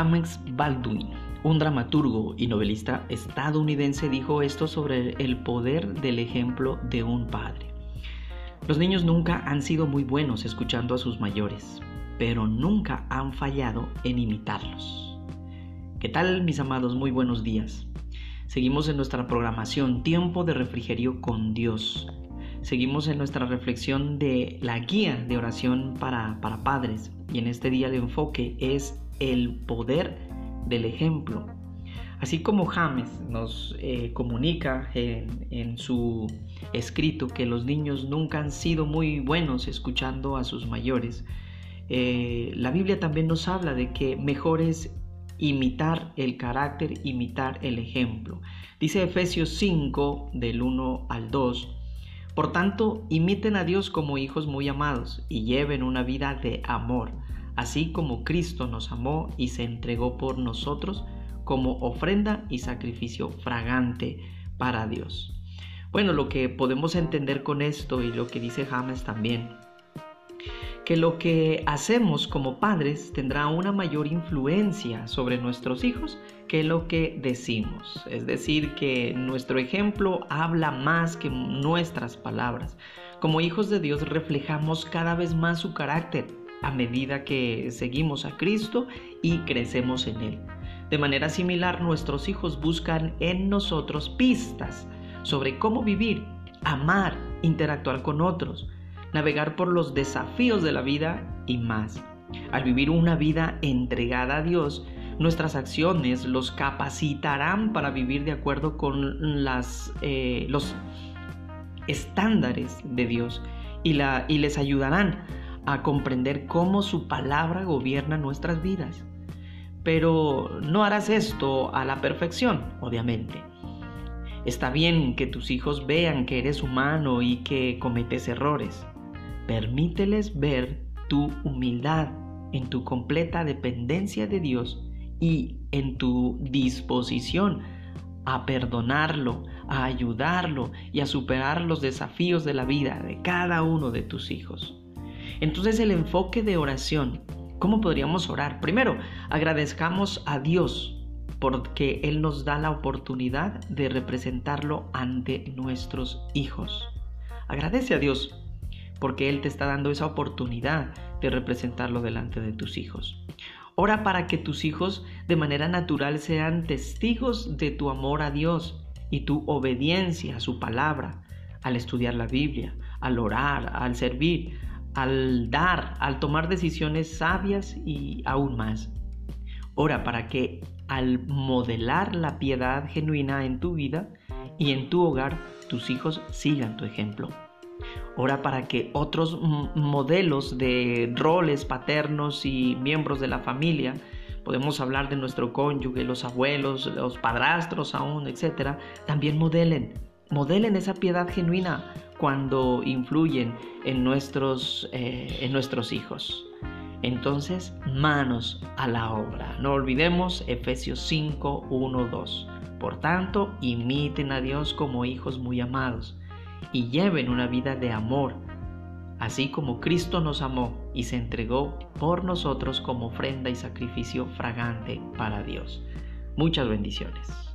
James Baldwin, un dramaturgo y novelista estadounidense, dijo esto sobre el poder del ejemplo de un padre. Los niños nunca han sido muy buenos escuchando a sus mayores, pero nunca han fallado en imitarlos. ¿Qué tal mis amados? Muy buenos días. Seguimos en nuestra programación Tiempo de Refrigerio con Dios. Seguimos en nuestra reflexión de la guía de oración para, para padres y en este día el enfoque es el poder del ejemplo. Así como James nos eh, comunica en, su escrito que los niños nunca han sido muy buenos escuchando a sus mayores, eh, la Biblia también nos habla de que mejor es imitar el carácter, imitar el ejemplo. Dice Efesios 5 del 1 al 2, por tanto, imiten a Dios como hijos muy amados y lleven una vida de amor así como Cristo nos amó y se entregó por nosotros como ofrenda y sacrificio fragante para Dios. Bueno, lo que podemos entender con esto y lo que dice James también, que lo que hacemos como padres tendrá una mayor influencia sobre nuestros hijos que lo que decimos. Es decir, que nuestro ejemplo habla más que nuestras palabras. Como hijos de Dios reflejamos cada vez más su carácter a medida que seguimos a Cristo y crecemos en Él. De manera similar, nuestros hijos buscan en nosotros pistas sobre cómo vivir, amar, interactuar con otros, navegar por los desafíos de la vida y más. Al vivir una vida entregada a Dios, nuestras acciones los capacitarán para vivir de acuerdo con las, eh, los estándares de Dios y, la, y les ayudarán a comprender cómo su palabra gobierna nuestras vidas. Pero no harás esto a la perfección, obviamente. Está bien que tus hijos vean que eres humano y que cometes errores. Permíteles ver tu humildad en tu completa dependencia de Dios y en tu disposición a perdonarlo, a ayudarlo y a superar los desafíos de la vida de cada uno de tus hijos. Entonces el enfoque de oración, ¿cómo podríamos orar? Primero, agradezcamos a Dios porque Él nos da la oportunidad de representarlo ante nuestros hijos. Agradece a Dios porque Él te está dando esa oportunidad de representarlo delante de tus hijos. Ora para que tus hijos de manera natural sean testigos de tu amor a Dios y tu obediencia a su palabra, al estudiar la Biblia, al orar, al servir, al dar, al tomar decisiones sabias y aún más. Ora para que al modelar la piedad genuina en tu vida y en tu hogar, tus hijos sigan tu ejemplo. Ora para que otros modelos de roles paternos y miembros de la familia, podemos hablar de nuestro cónyuge, los abuelos, los padrastros aún, etcétera, también modelen, modelen esa piedad genuina cuando influyen en nuestros, eh, en nuestros hijos. Entonces, manos a la obra. No olvidemos Efesios 5, 1, 2. Por tanto, imiten a Dios como hijos muy amados y lleven una vida de amor, así como Cristo nos amó y se entregó por nosotros como ofrenda y sacrificio fragante para Dios. Muchas bendiciones.